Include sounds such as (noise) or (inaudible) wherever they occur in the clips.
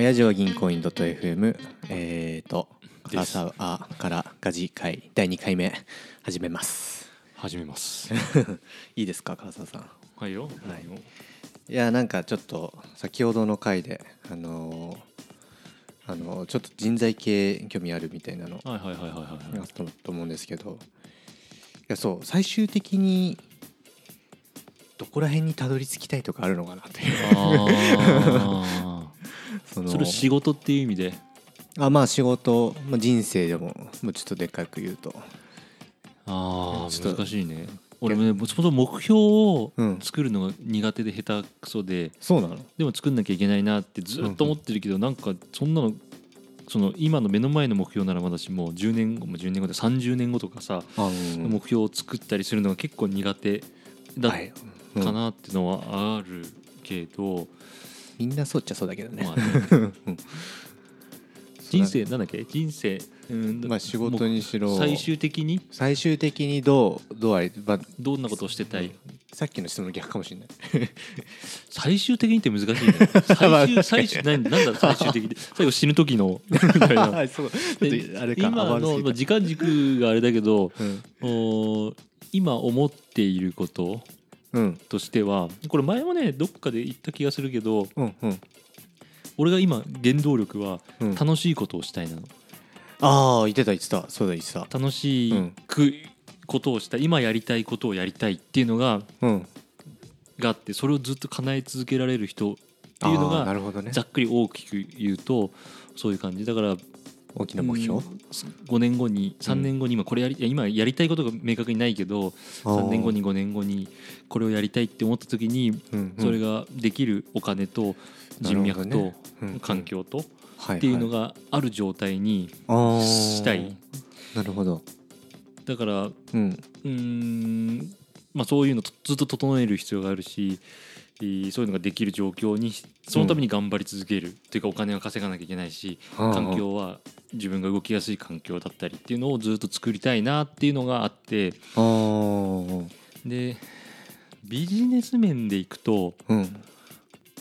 親父は銀行員 .fm えーとです。カサアからガジ会第2回目始めます。始めます。(laughs) いいですか川沢さん？はいよ。はい。いやなんかちょっと先ほどの回であのーあのーちょっと人材系興味あるみたいなのはいはいはいはいはいあったと思うんですけどいやそう最終的にどこら辺にたどり着きたいとかあるのかなっていう。あそあそれ仕事っていう意味で？あまあ仕事、まあ、人生でももうちょっとでっかく言うと。ああ難しいね。俺もねそもそも目標をうん。作るのが苦手で下手くそでそうなの。でも作んなきゃいけないなってずっと思ってるけどなんかそんなのその今の目の前の目標ならまだしもう10年後も10年後で30年後とかさ目標を作ったりするのが結構苦手だかなっていうのはあるけど、みんなそうっちゃそうだけどね、まあね。(laughs) うん。人生なんだっけ？人生。うんまあ仕事にしろ。最終的に？最終的にどうどうあれ、まあ、どんなことをしてたい？さっきの質問の逆かもしれない。(laughs) 最終的にって難しいね。最終 (laughs) 最終何なんだ最終的に。最後死ぬ時の。みたいなそうあれか今のまあ時間軸があれだけどうん。お今思っていることうんとしてはこれ前もねどっかで言った気がするけどうんうん。俺が今原動力はうん。楽しいことをしたいなの。ああ言ってた言ってた。そうだ言ってた。楽しくことをしたい今やりたいことをやりたいっていうのがうん。があってそれをずっと叶え続けられる人っていうのがるほどね。ざっくり大きく言うとそういう感じ。だから大きな目標？うん。5年後に3年後に今これやりいや今やりたいことが明確にないけど3年後に5年後にこれをやりたいって思った時にそれがができるお金と人脈と環境とっっていうのがある状態にしたい。なるほど。だからううんまあそういうのとずっと整える必要があるしえーそういうのができる状況にそのために頑張り続ける。っていうかお金は稼がなきゃいけないし環境は自分が動きやすい環境だったりっていうのをずっと作りたいなっていうのがあってあ。ーでビジネス面でいくとうん。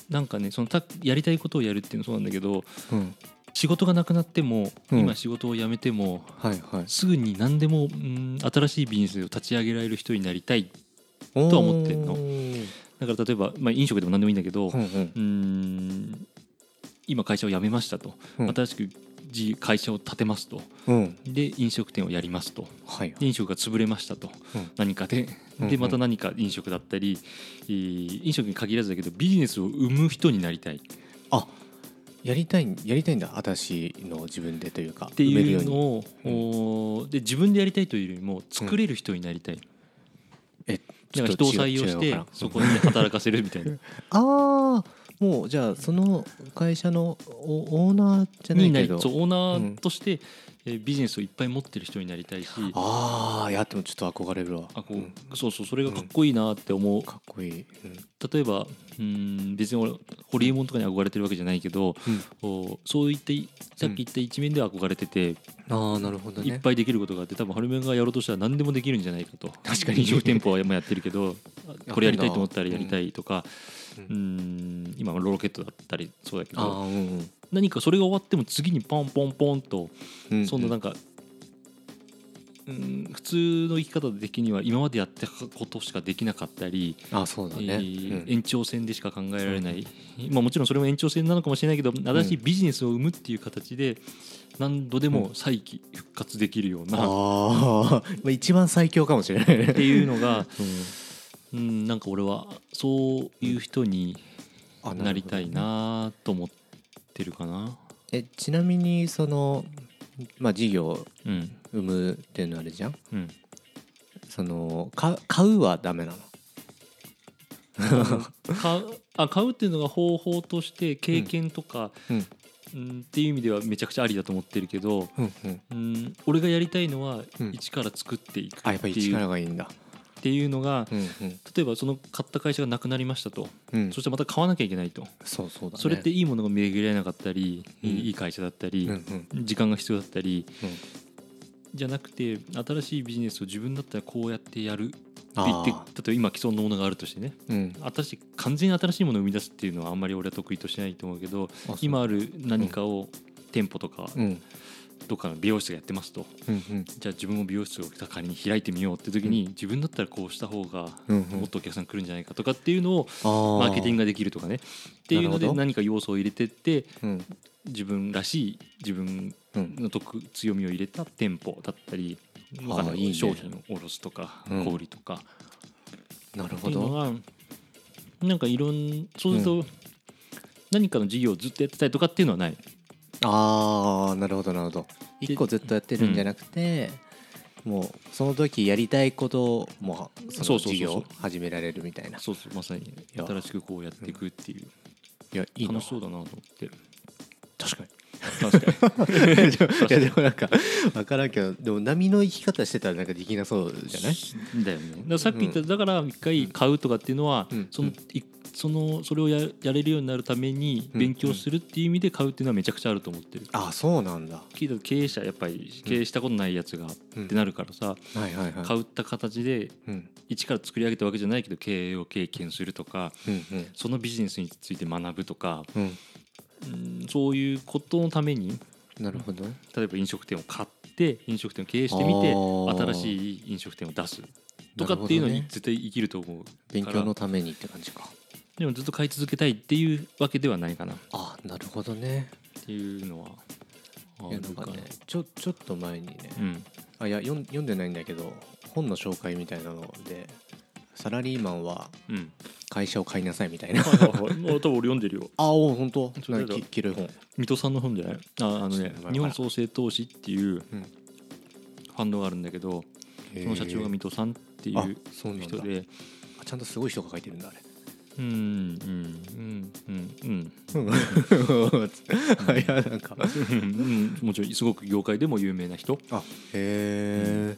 なんかねそのたやりたいことをやるっていうのもそうなんだけどうん。仕事がなくなっても、うん。今仕事を辞めてもはいはい。すぐに何でも、うん、新しいビジネスを立ち上げられる人になりたいとは思ってんの。うんだから例えば、まあ、飲食でも何でもいいんだけど、うんうん。今会社を辞めましたと、うん。新しく事会社を建てますと。うん。で飲食店をやりますと。はいで飲食が潰れましたと、うん。何かで。うんうん。でまた何か飲食だったり、えー飲食に限らずだけどビジネスを生む人になりたい。っあやりたいやりたいんだ。私の自分でというかて埋めるよに。いううのを、おーで自分でやりたいというよりも作れる人になりたい、えなんか人を採用してそこに働かせるみたいな。(laughs) ああもうじゃあその会社のオオーナーじゃないけど。オーナーとして、えービジネスをいっぱい持ってる人になりたいしああいやでもちょっと憧れるわ。あこう、うん。そうそうそれがかっこいいなって思う、かっこいい、うん。例えばうん別に俺ホリエモンとかに憧れてるわけじゃないけど、こうそういったいさっき言った一面では憧れてて、ああなるほどね。いっぱいできることがあって多分ハルメンがやろうとしたら何でもできるんじゃないかと。確かに。飲食店舗は今やってるけど (laughs) やこれやりたいと思ったらやりたいとか。ううん今ロケットだったりそうだけああどうん何かそれが終わっても次にポンポンポンとうんそんななんか、うん、普通の生き方的には今までやったことしかできなかったり、あそうだね、えーうん。延長線でしか考えられない、まあ、もちろんそれも延長線なのかもしれないけど新しいビジネスを生むっていう形で何度でも再起復活できるような、ああ (laughs) まあ一番最強かもしれないね。っていうのが、(laughs) うん。うん、なんか俺はそういう人にあなりたいなと思ってるかな。えちなみにそのまあ事業をうん。生むっていうのあるじゃん？うん、そのか買うはダメなの？(laughs) 買うあ買うっていうのが方法として経験とか、うん。うん。っていう意味ではめちゃくちゃありだと思ってるけど、うんうん。うん、俺がやりたいのはうん。一から作っていくあやっぱりっていう,、力がいいんだっていうのがうんうん。例えばその買った会社がなくなりましたと、うん。そしてまた買わなきゃいけないと、そうそうだね。それっていいものが巡り合えなかったり、うん。いい会社だったり、うんうん。時間が必要だったり、うん。じゃなくて新しいビジネスを自分だったらこうやってやる言って例あえば今既存のものがあるとしてね。うん。新しい完全に新しいものを生み出すっていうのはあんまり俺は得意としないと思うけど今ある何かを店舗とかうんどっかの美容室がやってますとうんうん。じゃあ自分も美容室を仮に開いてみようって時に自分だったらこうした方がうんうん。もっとお客さん来るんじゃないかとかっていうのをマーケティングができるとかね。っていうので何か要素を入れてってうん。自分らしい自分うんの得強みを入れた店舗だったりわかん商品を卸すとかうん。小売りとか。なるほど。がなんかいろんそうすると何かの事業をずっとやってたりとかっていうのはないああなるほどなるほど。一個ずっとやってるんじゃなくて、もうその時やりたいことをもうその事業を始められるみたいな。そうそうまさにや新しくこうやっていくっていう。いやいいな。楽しそうだなと思って。確かに確かに。(laughs) いやでもなんか分からんけどでも波の生き方してたらなんかできなそうじゃない？だよねさっき言った、だから一回買うとかっていうのは、うん。そのいそのそれをややれるようになるためにうん勉強するっていう意味で買うっていうのはめちゃくちゃあると思ってる、あそうなんだ。聞いた経営者やっぱり経営したことないやつがうんってなるからさ、はいはいはい。買った形でうん。一から作り上げたわけじゃないけど経営を経験するとかうん。そのビジネスについて学ぶとか、うんうんうん、そういうことのためになるほど。例えば飲食店を買って飲食店を経営してみて新しい飲食店を出すとかっていうのに絶対生きると思う勉強のためにって感じか。でもずっと買い続けたいっていうわけではないかな。っあなるほどね。ていうのはあるかな。ねちょちょっと前にね、うん。あいや読んでないんだけど本の紹介みたいなのでサラリーマンはうん。会社を買いなさいみたいな。はいはいはい。もう多分俺読んでるよ。(laughs) あお本当？それき黄色い本。水戸さんの本じゃない？ああのねちょっと前日本創生投資っていうフうん。ァンドがあるんだけどその社長が水戸さんっていあうそうなんだ。人で。あちゃんとすごい人が書いてるんだあれ。うんうんうんうんうん。(laughs) いやなんか。うんもちろんすごく業界でも有名な人。あへえ、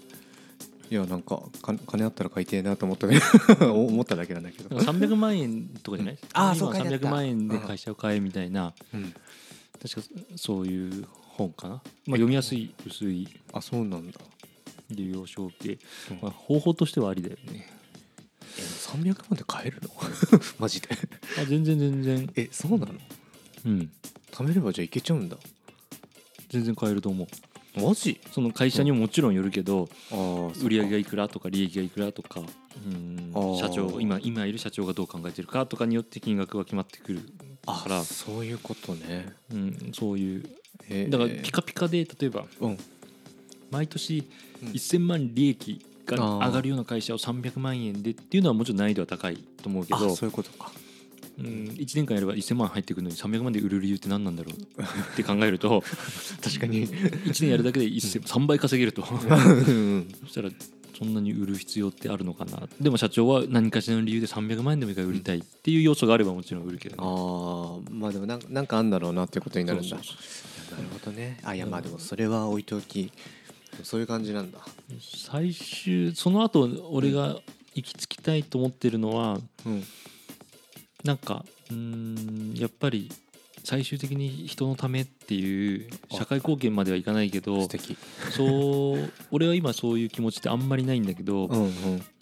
いやなんかか金あったら買いてえなと思ったね。(laughs) 思っただけなんだけど。なんか300万円とかじゃない？(laughs) う書いてあった。300万円で会社を買えみたいな。うん。確かそういう本かな、まあ、読みやすい薄い。あそうなんだ。利用承継、うん。まあ、方法としてはありだよね。え300万で買えるの？(laughs) マジで。あ全然全然。えそうなの？うん。貯めればじゃあいけちゃうんだ。全然買えると思うマジ？その会社にももちろんよるけど、ああ売上がいくらとか利益がいくらとかうん。社長今今いる社長がどう考えてるかとかによって金額が決まってくるあから。そういうことね。うん、そういう。えー。だからピカピカで例えばうん。毎年うん。1000万利益が上がるような会社を300万円でっていうのはもちろん難易度は高いと思うけあどそういうことかうん、1年間やれば1000万入ってくるのに300万で売る理由って何なんだろうって考えると (laughs) 確かに。1年やるだけで1000 3倍稼げると。(laughs) うん。そしたらそんなに売る必要ってあるのかな。でも社長は何かしらの理由で300万円でもいいから売りたいっていう要素があればもちろん売るけどね。ああまあでもなんかなんかあんだろうなってことになるんだ。なるほどね。あいやまあでもそれは置いておき。そういう感じなんだ。最終その後俺が行き着きたいと思ってるのはうんなんかうーんやっぱり最終的に人のためっていう社会貢献まではいかないけど素敵。そう俺は今そういう気持ちってあんまりないんだけどうんうん。う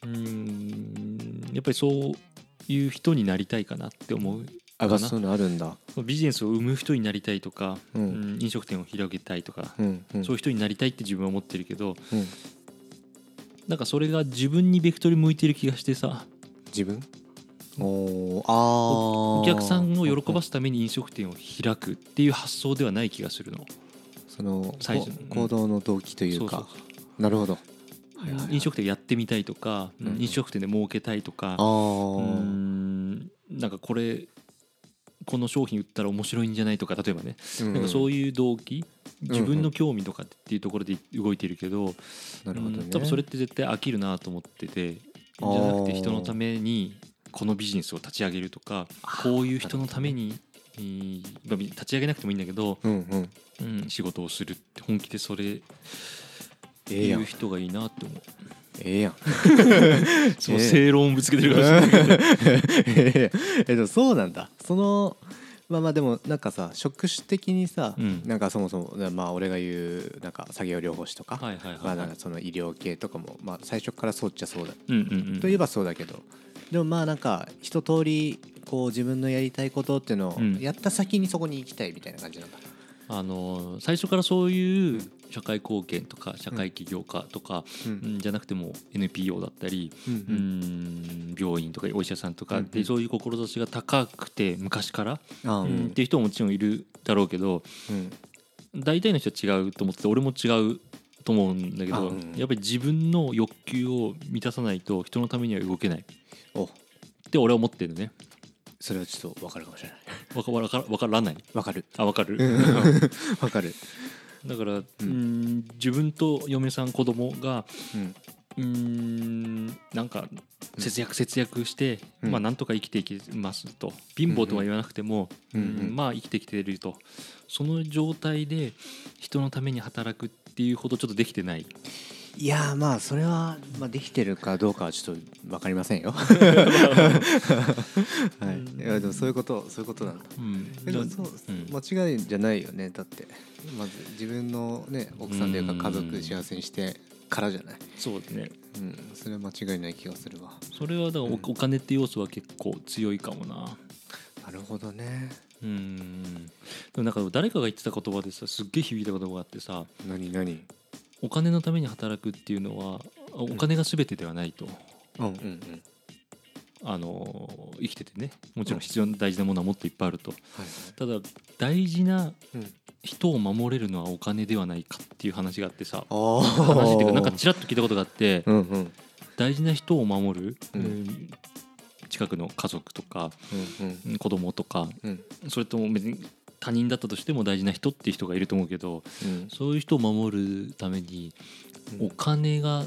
ーんやっぱりそういう人になりたいかなって思うあそういうのあるんだ。ビジネスを生む人になりたいとか、ううんん飲食店を広げたいとか、うんうん。そういう人になりたいって自分は思ってるけどうん。なんかそれが自分にベクトル向いてる気がしてさ。自分？おーあー。お客さんを喜ばすために飲食店を開くっていう発想ではない気がするの。その最初。こ行動の動機というか。なるほど。はいはいはい。飲食店やってみたいとか、うん。うん飲食店で儲けたいとか。あうん。なんかこれこの商品売ったら面白いんじゃないとか例えばね、うん。なんかそういう動機ん自分の興味とかっていうところで動いてるけど、なるほどね。うん多分それって絶対飽きるなと思っててじゃなくて人のためにこのビジネスを立ち上げるとかこういう人のために、立ち上げなくてもいいんだけど、うんうん。うん、仕事をするって本気でそれ言うん人がいいなって思う。ええやん。(laughs) そう正論をぶつけてるかもしれないけどええでもそうなんだ。そのまあまあでもなんかさ職種的にさ、うん。なんかそもそもまあ俺が言うなんか作業療法士とか、はいはいはい。まあなんかその医療系とかもまあ最初からそうっちゃそうだ、うんうんうん。といえばそうだけどでもまあなんか一通りこう自分のやりたいことっていうのをうん。やった先にそこに行きたいみたいな感じなんだ、あの最初からそういう社会貢献とか社会起業家とか、うん。うん。じゃなくても NPO だったり、うんうん。病院とかお医者さんとかうんうん。でそういう志が高くて昔から、ああ。うんっていう人ももちろんいるだろうけどうん。大体の人は違うと思ってて俺も違うと思うんだけど、あうん。やっぱり自分の欲求を満たさないと人のためには動けないお。って俺は思ってるのね。それはちょっと分かるかもしれない。わかわかわからない？分かる。あわかる。(laughs) 分かる。だから、うん、自分と嫁さん子供がうん。うーんなんか節約節約して、うん。まあなんとか生きていきますと。貧乏とは言わなくても、うん。うん。うんまあ生きてきてると。その状態で人のために働くっていうほどちょっとできてないいやーまあそれは、まあ、できてるかどうかはちょっと分かりませんよ。(laughs) はい。いやでもそういうことそういうことなんだ。うん。でもそう、うん。間違いじゃないよねだって。まず自分のね奥さんというかうん家族幸せにしてからじゃない。そうですね。うん。それは間違いない気がするわ。それはだからお金って要素は結構強いかもな。なるほどね。うん。でもなんか誰かが言ってた言葉でさすっげえ響いた言葉があってさ。何何？お金のために働くっていうのはお金が全てではないと、うん。うんうん。あの生きててね。もちろん必要な大事なものはもっといっぱいあると。はいただ大事なうん。人を守れるのはお金ではないかっていう話があってさ。あ話っていうかなんかあちらっと聞いたことがあってうんうん。大事な人を守る、近くの家族とかうん。うん子供とかうん。それとも別に他人だったとしても大事な人っていう人がいると思うけどうん。そういう人を守るためにうん。お金が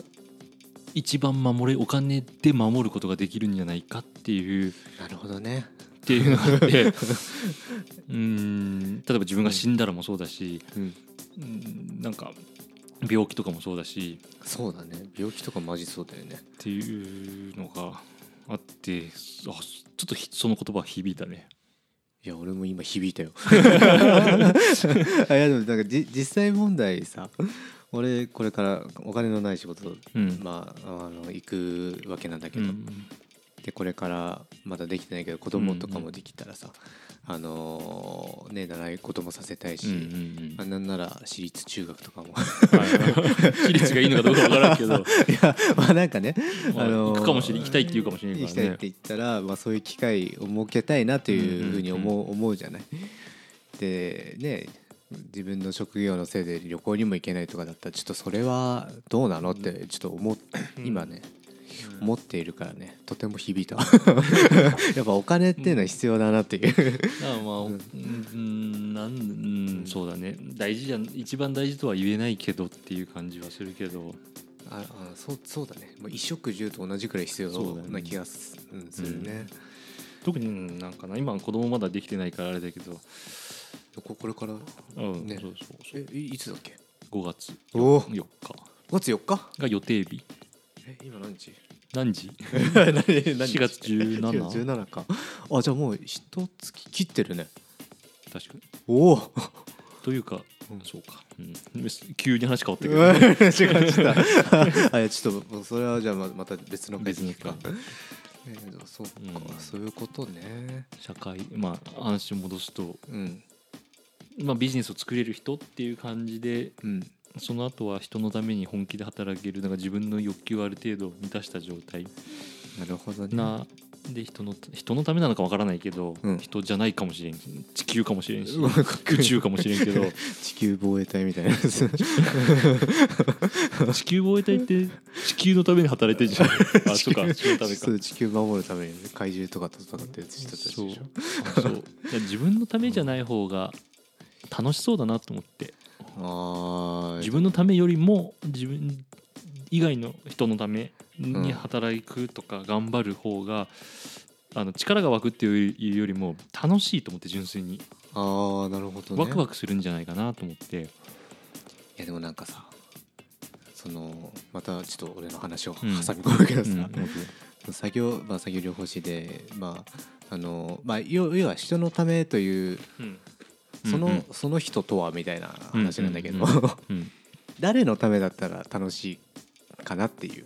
一番守れお金で守ることができるんじゃないかっていうなるほどね。っていうのがあって (laughs) うーん例えば自分が死んだらもそうだし、うん。うんなんか病気とかもそうだしそうだね。病気とかマジそうだよね。っていうのがあってあちょっとひその言葉響いたね。いや俺も今響いたよ。あいやでもなんかじ実際問題さ俺これからお金のない仕事、うん。まああの行くわけなんだけど、うんでこれからまだできてないけど子供とかもできたらさ、あのーね習い事もさせたいし、あなんなら私立中学とかも。私立がいいのかどうかわからんけど、(laughs) いやまあなんかね、まああのー行くかもしれ行きたいって言うかもしれない行からねきたいって言ったら、まあ、そういう機会を設けたいなというふうに思う,、思うじゃない。でね自分の職業のせいで旅行にも行けないとかだったらちょっとそれはどうなのってちょっと思っ今ね思っているからね。とても響いた。(laughs) やっぱお金っていうのは必要だなっていう。だからまあ、うん、うんなんうんそうだね。大事じゃん一番大事とは言えないけどっていう感じはするけど。ああそうそうだね。もう衣食住と同じくらい必要な気がす,、うん、するね、特にうんなんかな今子供まだできてないからあれだけど、ここれからうんね。そうそうそう。えいいつだっけ？5月。おお4日。5月4日？が予定日え今何日何時？何 (laughs) 何4月 17? 17か。あじゃあもう一月切ってるね。確かに。おお。というか、うん。そうか、うん、急に話変わったけど、(laughs) 違う違ったあいやちょっとそれはじゃあままた別の回で聞くか。えーそうか、うん。そういうことね。社会まあ話戻すと、うん。まあ、ビジネスを作れる人っていう感じでうんその後は人のために本気で働けるなんか自分の欲求をある程度満たした状態。なるほどね。なで人の人のためなのかわからないけど、うん。人じゃないかもしれん地球かもしれんし宇宙かもしれんけど。(laughs) 地球防衛隊みたいな。や (laughs) つ地球防衛隊って地球のために働いてるじゃん。(laughs) あそうか地球のためか。そう地球守るためにね。怪獣とかと戦ってる人たちでし。ょそうあそう。いや自分のためじゃない方が楽しそうだなと思って自分のためよりも自分以外の人のために働くとか頑張る方が、あの力が湧くっていうよりも楽しいと思って純粋に。ああなるほどね。ワクワクするんじゃないかなと思って、いやでもなんかさそのまたちょっと俺の話を挟うん。み込むけどさ、うん面白い作業、まあ、作業療法士で、まああのまあ、要要は人のためといううんうんその人とはみたいな話なんだけど、誰のためだったら楽しいかなっていう、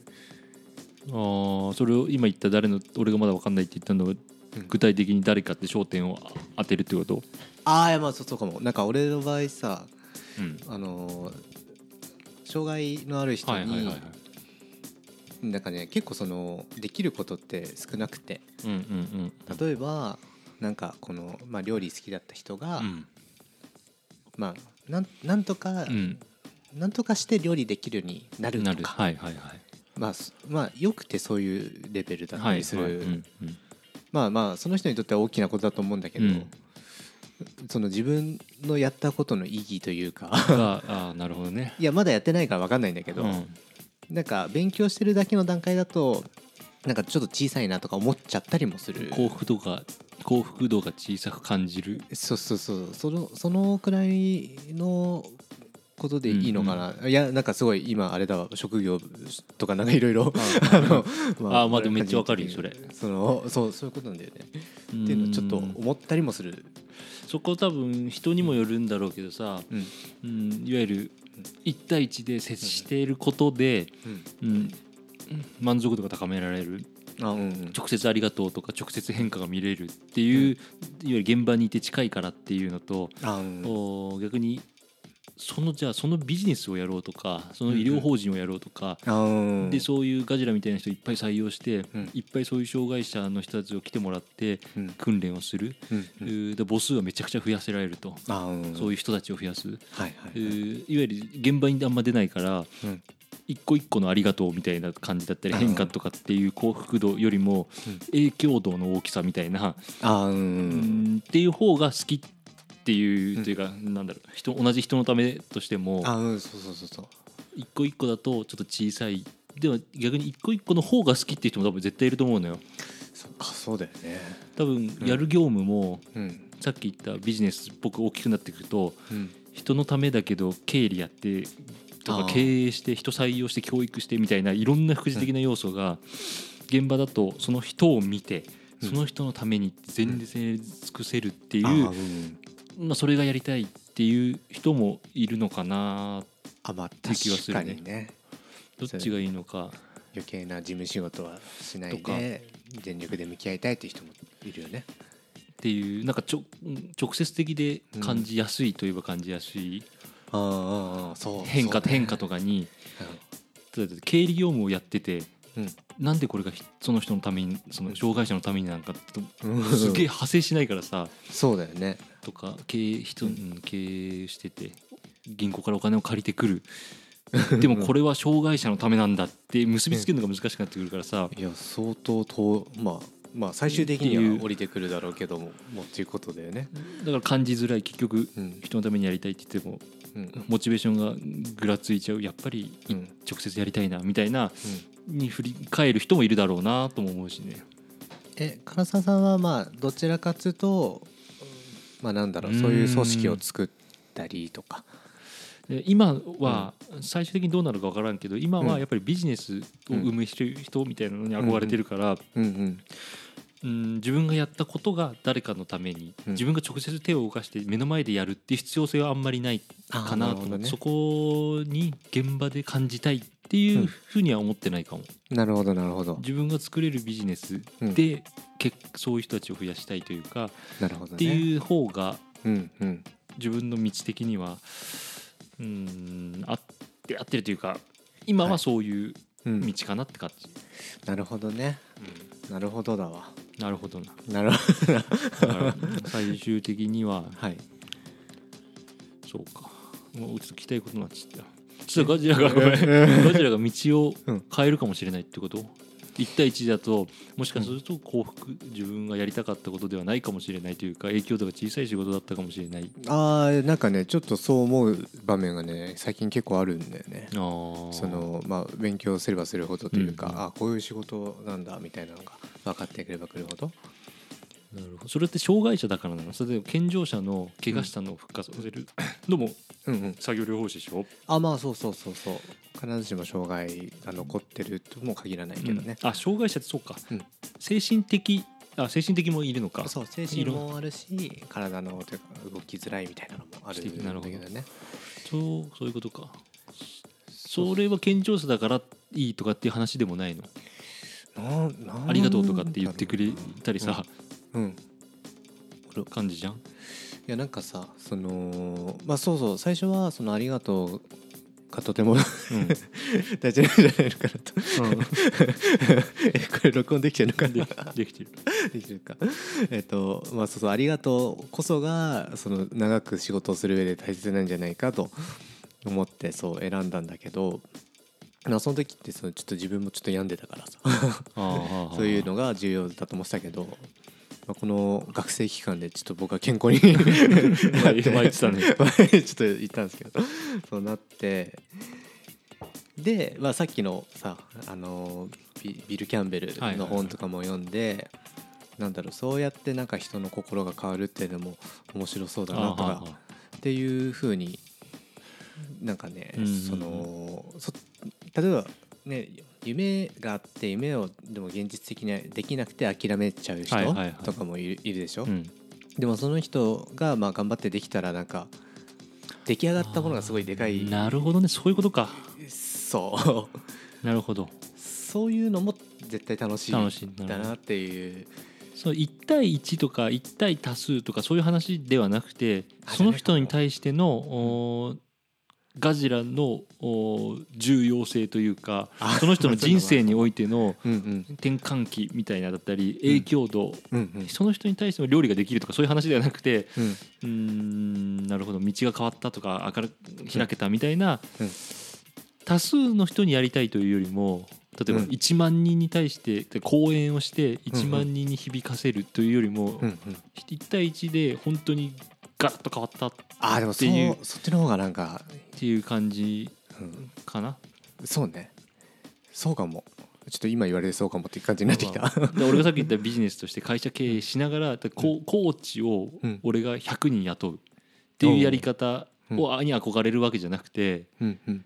ああそれを今言った誰の俺がまだ分かんないって言ったのはうん。具体的に誰かって焦点を当てるってこと、ああいやまあそうそうかも。なんか俺の場合さうん、あの障害のある人にはいはいはいはい。なんかね結構そのできることって少なくて。うんうん。例えばなんかこの、まあ、料理好きだった人が、うんまあなんなんとか、うん。なんとかして料理できるようになるなる。とかはいはいはい。まあすまあよくてそういうレベルだったりする、はいはいうんうん。まあまあその人にとっては大きなことだと思うんだけど、うん。その自分のやったことの意義というか。があーなるほどね。(laughs) いやまだやってないから分かんないんだけど、うん。なんか勉強してるだけの段階だとなんかちょっと小さいなとか思っちゃったりもする。幸福度が幸福度が小さく感じる。そうそうそう。そのそのくらいのことでいいのかな、いやなんかすごい今あれだわ。職業とかなんかいろいろ。あのあまあでもめっちゃわかるよそれ。そのそうそういうことなんだよね。っていうのをちょっと思ったりもする、そこ多分人にもよるんだろうけどさ、うん。うん、いわゆる1対1で接していることで、うん。うん、満足度が高められる。あうんうん直接ありがとうとか直接変化が見れるっていう、いわゆる現場にいて近いからっていうのと、逆にそのじゃあそのビジネスをやろうとかその医療法人をやろうとか、でそういうガジラみたいな人いっぱい採用して、うん。いっぱいそういう障害者の人たちを来てもらってうん。訓練をする、で母数はめちゃくちゃ増やせられると、そういう人たちを増やす、はいわゆる現場にあんま出ないからうん。一個一個のありがとうみたいな感じだったりうん変化とかっていう幸福度よりもうん。影響度の大きさみたいな、うんっていう方が好きっていう、うんというかなんだろう人同じ人のためとしてもあうんそうそうそうそう。一個一個だとちょっと小さい。でも逆に一個一個の方が好きっていう人も多分絶対いると思うのよ。そっかそうだよね。多分やる業務も、うん。さっき言ったビジネスっぽく大きくなってくるとうん。人のためだけど経理やってとか経営して人採用して教育してみたいないろんな副次的な要素が現場だとその人を見てうん。その人のために全力尽くせるっていう、あうんまあ、それがやりたいっていう人もいるのかなあまあて気はす確るね。かにね。どっちがいいのか。余計な事務仕事はしないで全力で向き合いたいっていう人もいるよね。っていうなんかちょ直接的で感じやすいといえば感じやすいああああそう。変化ね。変化とかに。例えば経理業務をやっててうんなんでこれがひその人のためにその障害者のためになんかとうんすげえ派生しないからさそうだよね。とか経営人、うん経営してて銀行からお金を借りてくる。(laughs) でもこれは障害者のためなんだって結びつけるのが難しくなってくるからさ。いや相当とまあまあ最終的には降りてくるだろうけどもっていうことだよね。だから感じづらい結局うん。人のためにやりたいって言ってもうん。モチベーションがぐらついちゃう。やっぱりうん。直接やりたいなみたいなに振り返る人もいるだろうなとも思うしね。え唐沢さんはまあどちらかというとまあなんだろうそういう組織を作ったりとか。で今は最終的にどうなるか分からんけど今はやっぱりビジネスを生む人人みたいなのに憧れてるから、自分がやったことが誰かのために、うん。自分が直接手を動かして目の前でやるっていう必要性はあんまりないかなと思う、あーなるほどねそこに現場で感じたいっていうふうには思ってないかも、なるほどなるほど。自分が作れるビジネスうん。そういう人たちを増やしたいというか、なるほどね。っていう方がうんうん。自分の道的にはうん合って合ってるというか今はそういううん道かなって感じ、なるほどね。なるほどだわ。なるほどな。なるほど最終的にははい。そうか。もうちょっと聞きたいことになっちゃったちょっとガジラがごめん。ガジラが道を変えるかもしれないってこと？1対1だともしかすると幸福自分がやりたかったことではないかもしれないというか影響度が小さい仕事だったかもしれない。あーなんかねちょっとそう思う場面がね最近結構あるんだよね。そのまあ勉強すればするほどというか、うん。うんあこういう仕事なんだみたいなのが分かってくればくるほどなるほど。それって障害者だからなの？それで健常者の怪我したのを復活させる、のも。うんうん。作業療法士でしょ、あまあそうそうそうそう。必ずしも障害が残ってるとも限らないけどね、あ障害者ってそうか、うん。精神的あ精神的もいるのか。そう精神もあるし体のというか動きづらいみたいなのもあるんだなるほど。けどねそうそういうことか。それは健常者だからいいとかっていう話でもないの？なんなんありがとうとかって言ってくれたりさ、うん。感じじゃん？いやなんかさそのまあそうそう最初はその「ありがとう」がとてもうん。(laughs) 大事なんじゃないのかなと。(laughs) えこれ録音できてるのかな？でできてる。(laughs) できるか。えっとまあそうそう「ありがとう」こそがその長く仕事をする上で大切なんじゃないかと思ってそう選んだんだけどまあその時ってそのちょっと自分もちょっと病んでたからさ。ああそういうのが重要だと思ってたけど、まあ、この学生期間でちょっと僕は健康に (laughs) まあ言ってたね前 (laughs) ちょっと言ったんですけど。そうなって。で、まあ、さっきのさあのビビル・キャンベルの本とかも読んで、なんだろうそうやってなんか人の心が変わるっていうのも面白そうだなとかっていうふうになんかね、そのそ例えばね夢があって夢をでも現実的にできなくて諦めちゃう人とかもいる,、いるでしょ、うん。でもその人がまあ頑張ってできたらなんか出来上がったものがすごいでかい。なるほどね。そういうことか。そう。なるほど。そういうのも絶対楽しい。だなっていう。そう1対1とか1対多数とかそういう話ではなくてあその人に対してのおーガジラの重要性というかあその人の人生においての転換期みたいなだったり影響度、その人に対しての料理ができるとかそういう話ではなくてうん。なるほど道が変わったとか明るく開けたみたいな、うん。多数の人にやりたいというよりも例えばうん。1万人に対して講演をして1万人に響かせるというよりもうんうん。1対1で本当にガラッと変わったっあーでもそいうそっちの方がなんか、ていう感じうん、かな？そうね。そうかも。ちょっと今言われてそうかもっていう感じになってきた。(laughs) で俺がさっき言ったビジネスとして会社経営しながらココーチをうん。俺が100人雇うっていうやり方うん。をに憧れるわけじゃなくてうんうん。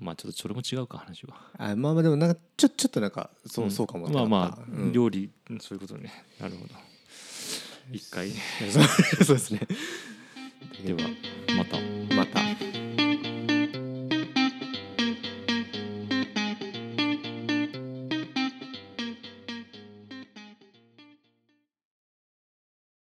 まあちょっとそれも違うか話は。あまあまあでもなんかちょちょっとなんかそう,、ん。そうかもまあまあ、うん。料理うんそういうことね。なるほど。一回。(laughs) そうですねではまた。